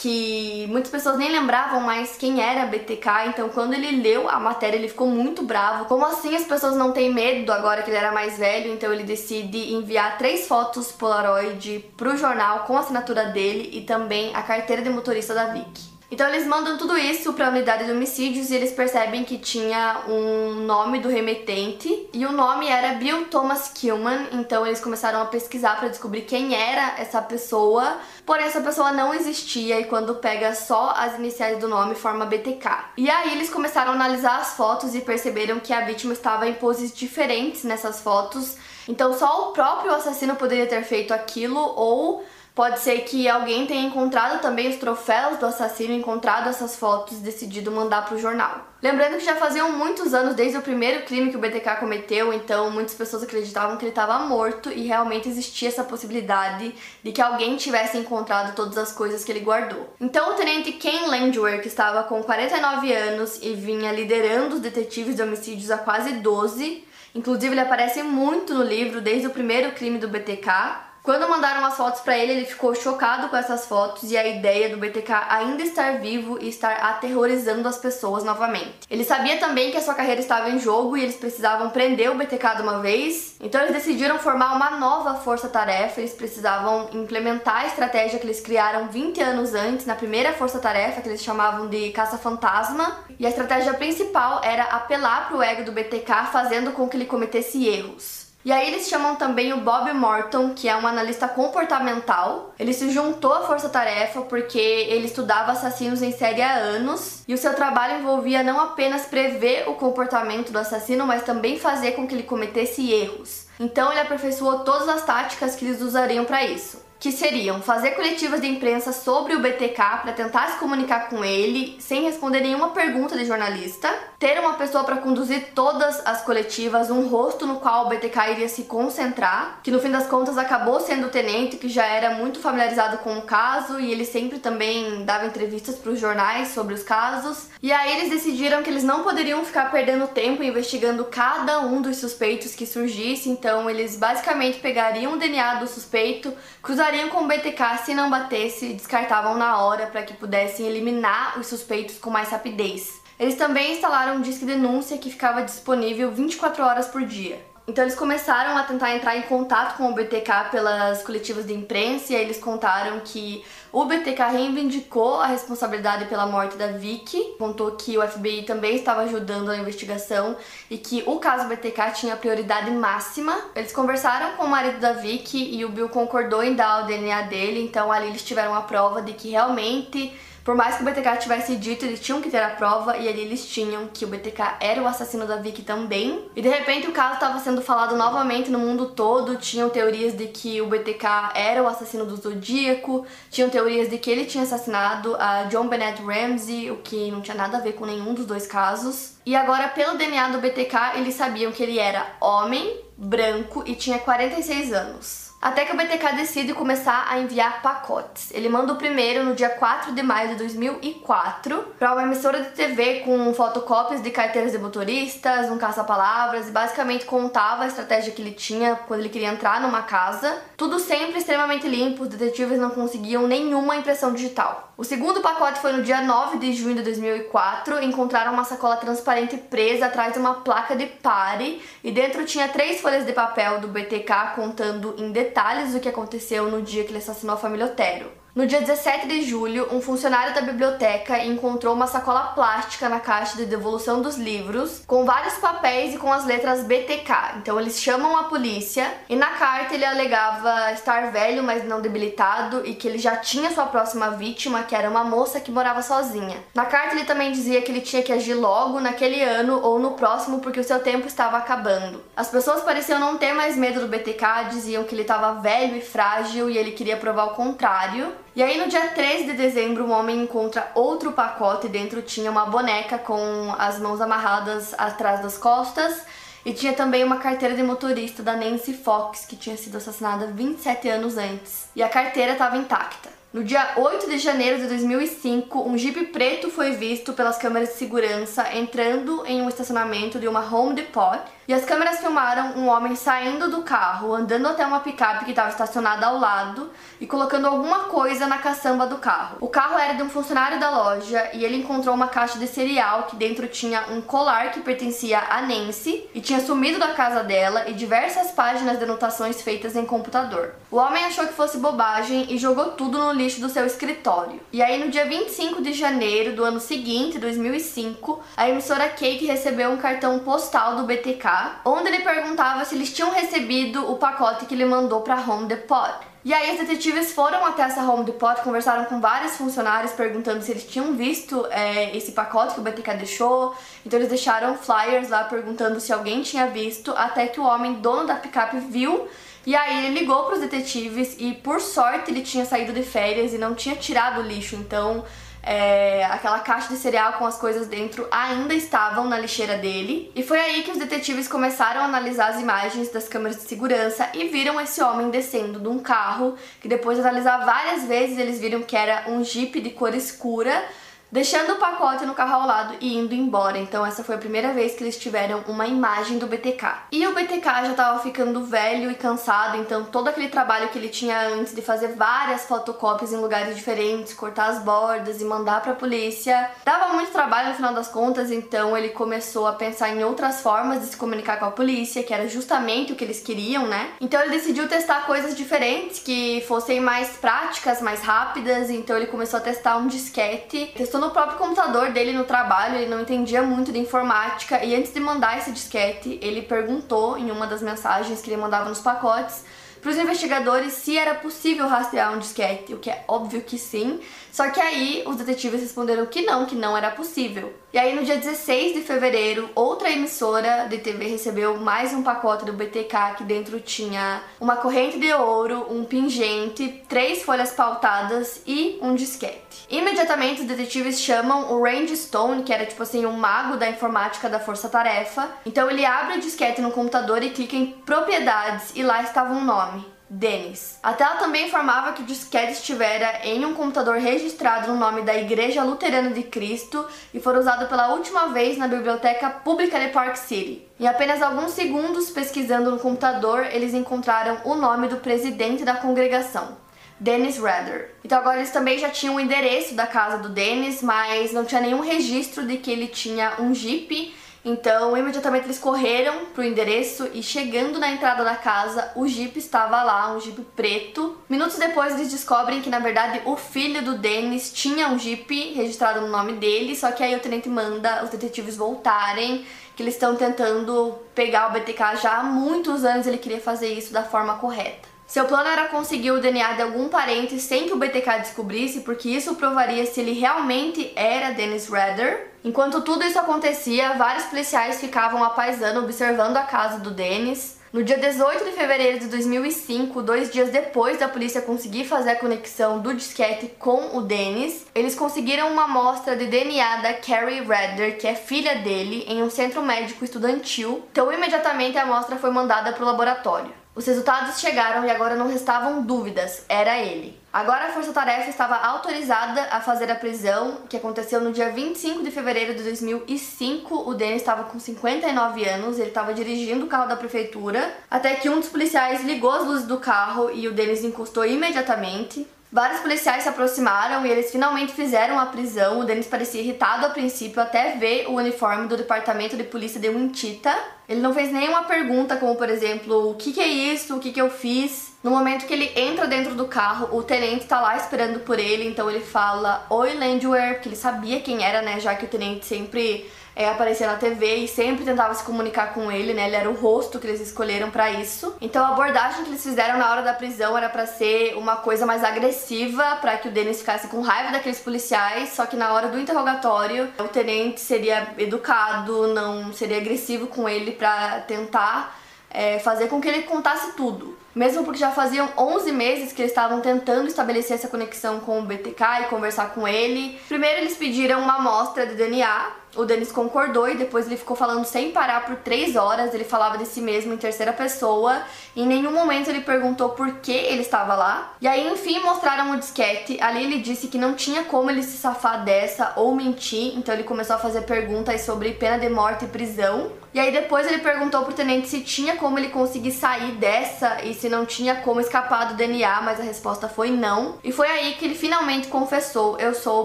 S1: que muitas pessoas nem lembravam mais quem era BTK, então quando ele leu a matéria ele ficou muito bravo. Como assim as pessoas não têm medo agora que ele era mais velho? Então ele decide enviar três fotos Polaroid pro jornal com a assinatura dele e também a carteira de motorista da Vicky. Então eles mandam tudo isso para a unidade de homicídios e eles percebem que tinha um nome do remetente e o nome era Bill Thomas Killman. Então eles começaram a pesquisar para descobrir quem era essa pessoa, porém essa pessoa não existia e quando pega só as iniciais do nome forma BTK. E aí eles começaram a analisar as fotos e perceberam que a vítima estava em poses diferentes nessas fotos. Então só o próprio assassino poderia ter feito aquilo ou Pode ser que alguém tenha encontrado também os troféus do assassino, encontrado essas fotos e decidido mandar para o jornal. Lembrando que já faziam muitos anos desde o primeiro crime que o BTK cometeu, então muitas pessoas acreditavam que ele estava morto e realmente existia essa possibilidade de que alguém tivesse encontrado todas as coisas que ele guardou. Então o tenente Ken Landwehr, que estava com 49 anos e vinha liderando os detetives de homicídios há quase 12, inclusive ele aparece muito no livro desde o primeiro crime do BTK, quando mandaram as fotos para ele, ele ficou chocado com essas fotos e a ideia do BTK ainda estar vivo e estar aterrorizando as pessoas novamente. Ele sabia também que a sua carreira estava em jogo e eles precisavam prender o BTK de uma vez, então eles decidiram formar uma nova força-tarefa. Eles precisavam implementar a estratégia que eles criaram 20 anos antes, na primeira força-tarefa, que eles chamavam de caça-fantasma. E a estratégia principal era apelar para o ego do BTK, fazendo com que ele cometesse erros. E aí eles chamam também o Bob Morton, que é um analista comportamental. Ele se juntou à Força Tarefa porque ele estudava assassinos em série há anos e o seu trabalho envolvia não apenas prever o comportamento do assassino, mas também fazer com que ele cometesse erros. Então ele aperfeiçoou todas as táticas que eles usariam para isso. Que seriam fazer coletivas de imprensa sobre o BTK para tentar se comunicar com ele sem responder nenhuma pergunta de jornalista, ter uma pessoa para conduzir todas as coletivas, um rosto no qual o BTK iria se concentrar, que no fim das contas acabou sendo o tenente que já era muito familiarizado com o caso e ele sempre também dava entrevistas para os jornais sobre os casos. E aí eles decidiram que eles não poderiam ficar perdendo tempo investigando cada um dos suspeitos que surgisse, então eles basicamente pegariam o DNA do suspeito, cruzariam com o BTK se não batesse descartavam na hora para que pudessem eliminar os suspeitos com mais rapidez. Eles também instalaram um disque denúncia que ficava disponível 24 horas por dia. Então eles começaram a tentar entrar em contato com o BTK pelas coletivas de imprensa e aí eles contaram que o BTK reivindicou a responsabilidade pela morte da Vicky, contou que o FBI também estava ajudando na investigação e que o caso BTK tinha prioridade máxima. Eles conversaram com o marido da Vicky e o Bill concordou em dar o DNA dele, então ali eles tiveram a prova de que realmente por mais que o BTK tivesse dito, eles tinham que ter a prova e ali eles tinham que o BTK era o assassino da Vicky também. E de repente o caso estava sendo falado novamente no mundo todo, tinham teorias de que o BTK era o assassino do Zodíaco, tinham teorias de que ele tinha assassinado a John Bennett Ramsey, o que não tinha nada a ver com nenhum dos dois casos. E agora, pelo DNA do BTK, eles sabiam que ele era homem, branco e tinha 46 anos. Até que o BTK decide começar a enviar pacotes. Ele manda o primeiro no dia 4 de maio de 2004 para uma emissora de TV com fotocópias de carteiras de motoristas, um caça-palavras e basicamente contava a estratégia que ele tinha quando ele queria entrar numa casa. Tudo sempre extremamente limpo, os detetives não conseguiam nenhuma impressão digital. O segundo pacote foi no dia 9 de junho de 2004. Encontraram uma sacola transparente presa atrás de uma placa de pare e dentro tinha três folhas de papel do BTK contando em detalhes detalhes do que aconteceu no dia que ele assassinou a família Otero. No dia 17 de julho, um funcionário da biblioteca encontrou uma sacola plástica na caixa de devolução dos livros, com vários papéis e com as letras BTK. Então eles chamam a polícia e na carta ele alegava estar velho, mas não debilitado e que ele já tinha sua próxima vítima, que era uma moça que morava sozinha. Na carta ele também dizia que ele tinha que agir logo naquele ano ou no próximo porque o seu tempo estava acabando. As pessoas pareciam não ter mais medo do BTK, diziam que ele estava velho e frágil e ele queria provar o contrário. E aí no dia 13 de dezembro, um homem encontra outro pacote e dentro tinha uma boneca com as mãos amarradas atrás das costas e tinha também uma carteira de motorista da Nancy Fox, que tinha sido assassinada 27 anos antes. E a carteira estava intacta. No dia 8 de janeiro de 2005, um Jeep preto foi visto pelas câmeras de segurança entrando em um estacionamento de uma Home Depot e as câmeras filmaram um homem saindo do carro, andando até uma picape que estava estacionada ao lado e colocando alguma coisa na caçamba do carro. O carro era de um funcionário da loja e ele encontrou uma caixa de cereal que dentro tinha um colar que pertencia a Nancy e tinha sumido da casa dela e diversas páginas de anotações feitas em computador. O homem achou que fosse bobagem e jogou tudo no lixo do seu escritório. E aí no dia 25 de janeiro do ano seguinte, 2005, a emissora Cake recebeu um cartão postal do BTK onde ele perguntava se eles tinham recebido o pacote que ele mandou para Home Depot. E aí os detetives foram até essa Home Depot, conversaram com vários funcionários perguntando se eles tinham visto é, esse pacote que o BTK deixou. Então eles deixaram flyers lá perguntando se alguém tinha visto, até que o homem dono da picape viu e aí ele ligou para os detetives e por sorte ele tinha saído de férias e não tinha tirado o lixo, então é, aquela caixa de cereal com as coisas dentro ainda estavam na lixeira dele. E foi aí que os detetives começaram a analisar as imagens das câmeras de segurança e viram esse homem descendo de um carro, que depois de analisar várias vezes eles viram que era um Jeep de cor escura deixando o pacote no carro ao lado e indo embora. Então essa foi a primeira vez que eles tiveram uma imagem do BTK. E o BTK já estava ficando velho e cansado, então todo aquele trabalho que ele tinha antes de fazer várias fotocópias em lugares diferentes, cortar as bordas e mandar para a polícia, dava muito trabalho no final das contas, então ele começou a pensar em outras formas de se comunicar com a polícia, que era justamente o que eles queriam, né? Então ele decidiu testar coisas diferentes que fossem mais práticas, mais rápidas, então ele começou a testar um disquete, testou no próprio computador dele no trabalho, ele não entendia muito de informática e antes de mandar esse disquete, ele perguntou em uma das mensagens que ele mandava nos pacotes para os investigadores se era possível rastrear um disquete, o que é óbvio que sim. Só que aí os detetives responderam que não, que não era possível. E aí no dia 16 de fevereiro, outra emissora de TV recebeu mais um pacote do BTK que dentro tinha uma corrente de ouro, um pingente, três folhas pautadas e um disquete. Imediatamente os detetives chamam o Randy Stone, que era tipo assim um mago da informática da Força Tarefa. Então ele abre o disquete no computador e clica em propriedades e lá estava um nome. Dennis. A tela também informava que o disquete estivera em um computador registrado no nome da Igreja Luterana de Cristo e foi usado pela última vez na biblioteca pública de Park City. Em apenas alguns segundos pesquisando no computador, eles encontraram o nome do presidente da congregação. Dennis Rader. Então agora eles também já tinham o endereço da casa do Dennis, mas não tinha nenhum registro de que ele tinha um Jeep então, imediatamente eles correram pro endereço e chegando na entrada da casa, o Jeep estava lá, um Jeep preto. Minutos depois eles descobrem que na verdade o filho do Dennis tinha um Jeep registrado no nome dele, só que aí o tenente manda os detetives voltarem, que eles estão tentando pegar o BTK já há muitos anos, ele queria fazer isso da forma correta. Seu plano era conseguir o DNA de algum parente sem que o BTK descobrisse, porque isso provaria se ele realmente era Dennis Rader. Enquanto tudo isso acontecia, vários policiais ficavam apaisando, observando a casa do Dennis. No dia 18 de fevereiro de 2005, dois dias depois da polícia conseguir fazer a conexão do disquete com o Dennis, eles conseguiram uma amostra de DNA da Carrie Redder, que é filha dele, em um centro médico estudantil. Então, imediatamente a amostra foi mandada para o laboratório. Os resultados chegaram e agora não restavam dúvidas, era ele. Agora a Força Tarefa estava autorizada a fazer a prisão, que aconteceu no dia 25 de fevereiro de 2005. O Denis estava com 59 anos, ele estava dirigindo o carro da prefeitura, até que um dos policiais ligou as luzes do carro e o Denis encostou imediatamente. Vários policiais se aproximaram e eles finalmente fizeram a prisão. O Dennis parecia irritado a princípio até ver o uniforme do Departamento de Polícia de Wichita. Ele não fez nenhuma pergunta, como por exemplo, o que, que é isso, o que, que eu fiz. No momento que ele entra dentro do carro, o tenente tá lá esperando por ele, então ele fala Oi Landwehr, porque ele sabia quem era, né? Já que o tenente sempre é, aparecia na TV e sempre tentava se comunicar com ele, né? Ele era o rosto que eles escolheram para isso. Então a abordagem que eles fizeram na hora da prisão era para ser uma coisa mais agressiva, para que o Dennis ficasse com raiva daqueles policiais, só que na hora do interrogatório, o tenente seria educado, não seria agressivo com ele para tentar é, fazer com que ele contasse tudo. Mesmo porque já faziam 11 meses que eles estavam tentando estabelecer essa conexão com o BTK e conversar com ele. Primeiro eles pediram uma amostra de DNA o Denis concordou e depois ele ficou falando sem parar por três horas. Ele falava de si mesmo em terceira pessoa. Em nenhum momento ele perguntou por que ele estava lá. E aí, enfim, mostraram o disquete. Ali ele disse que não tinha como ele se safar dessa ou mentir. Então ele começou a fazer perguntas sobre pena de morte e prisão. E aí depois ele perguntou pro tenente se tinha como ele conseguir sair dessa e se não tinha como escapar do DNA, mas a resposta foi não. E foi aí que ele finalmente confessou: "Eu sou o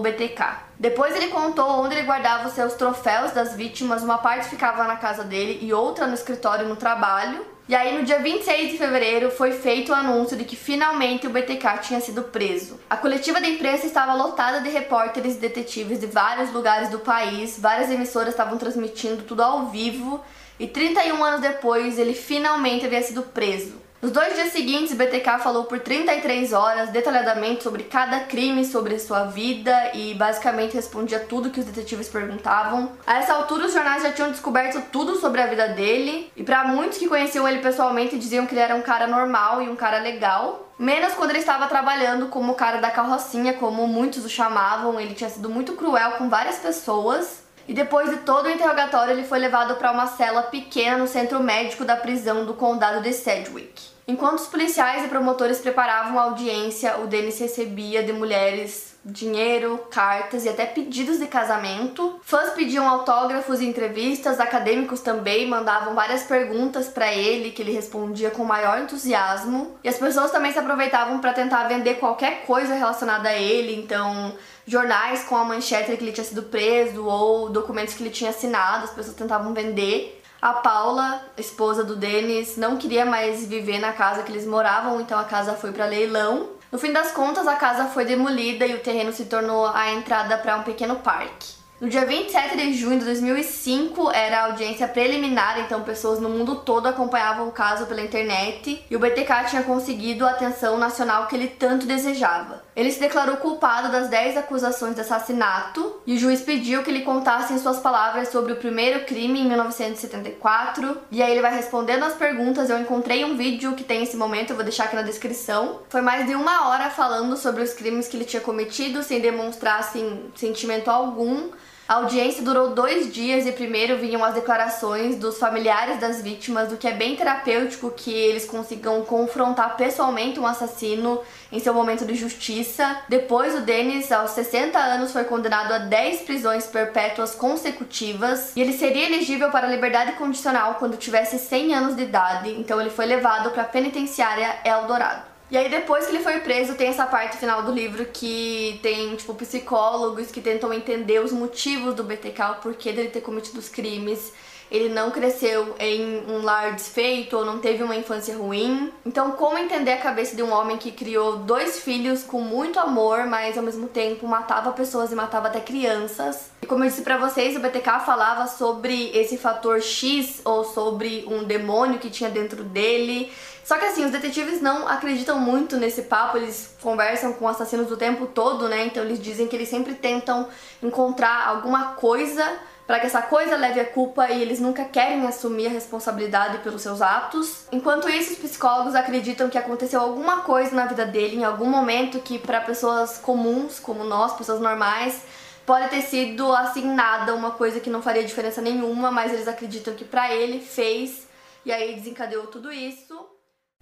S1: BTK". Depois ele contou onde ele guardava os seus troféus das vítimas, uma parte ficava na casa dele e outra no escritório no trabalho. E aí, no dia 26 de fevereiro, foi feito o anúncio de que finalmente o BTK tinha sido preso. A coletiva da imprensa estava lotada de repórteres e detetives de vários lugares do país, várias emissoras estavam transmitindo tudo ao vivo, e 31 anos depois ele finalmente havia sido preso. Nos dois dias seguintes, BTK falou por 33 horas detalhadamente sobre cada crime, sobre sua vida e basicamente respondia tudo que os detetives perguntavam. A essa altura, os jornais já tinham descoberto tudo sobre a vida dele e para muitos que conheciam ele pessoalmente diziam que ele era um cara normal e um cara legal. Menos quando ele estava trabalhando como o cara da carrocinha, como muitos o chamavam. Ele tinha sido muito cruel com várias pessoas. E depois de todo o interrogatório, ele foi levado para uma cela pequena no centro médico da prisão do condado de Sedgwick. Enquanto os policiais e promotores preparavam a audiência, o Denis recebia de mulheres dinheiro, cartas e até pedidos de casamento. Fãs pediam autógrafos e entrevistas, acadêmicos também mandavam várias perguntas para ele que ele respondia com maior entusiasmo. E as pessoas também se aproveitavam para tentar vender qualquer coisa relacionada a ele, então jornais com a manchete que ele tinha sido preso ou documentos que ele tinha assinado, as pessoas tentavam vender. A Paula, esposa do Denis, não queria mais viver na casa que eles moravam, então a casa foi para leilão. No fim das contas, a casa foi demolida e o terreno se tornou a entrada para um pequeno parque. No dia 27 de junho de 2005 era a audiência preliminar, então pessoas no mundo todo acompanhavam o caso pela internet e o BTK tinha conseguido a atenção nacional que ele tanto desejava. Ele se declarou culpado das 10 acusações de assassinato e o juiz pediu que ele contasse em suas palavras sobre o primeiro crime em 1974. E aí ele vai respondendo as perguntas. Eu encontrei um vídeo que tem esse momento, eu vou deixar aqui na descrição. Foi mais de uma hora falando sobre os crimes que ele tinha cometido, sem demonstrar assim, sentimento algum. A audiência durou dois dias e primeiro vinham as declarações dos familiares das vítimas, do que é bem terapêutico que eles consigam confrontar pessoalmente um assassino em seu momento de justiça. Depois, o Dennis, aos 60 anos, foi condenado a 10 prisões perpétuas consecutivas e ele seria elegível para liberdade condicional quando tivesse 100 anos de idade, então ele foi levado para a penitenciária Eldorado. E aí depois que ele foi preso, tem essa parte final do livro que tem, tipo, psicólogos que tentam entender os motivos do BTK, o porquê dele ter cometido os crimes. Ele não cresceu em um lar desfeito ou não teve uma infância ruim. Então, como entender a cabeça de um homem que criou dois filhos com muito amor, mas ao mesmo tempo matava pessoas e matava até crianças? E como eu disse para vocês, o BTK falava sobre esse fator X ou sobre um demônio que tinha dentro dele só que assim, os detetives não acreditam muito nesse papo, eles conversam com assassinos o tempo todo, né? Então eles dizem que eles sempre tentam encontrar alguma coisa para que essa coisa leve a culpa e eles nunca querem assumir a responsabilidade pelos seus atos. Enquanto isso, os psicólogos acreditam que aconteceu alguma coisa na vida dele em algum momento que para pessoas comuns, como nós, pessoas normais, pode ter sido assim nada, uma coisa que não faria diferença nenhuma, mas eles acreditam que para ele fez e aí desencadeou tudo isso.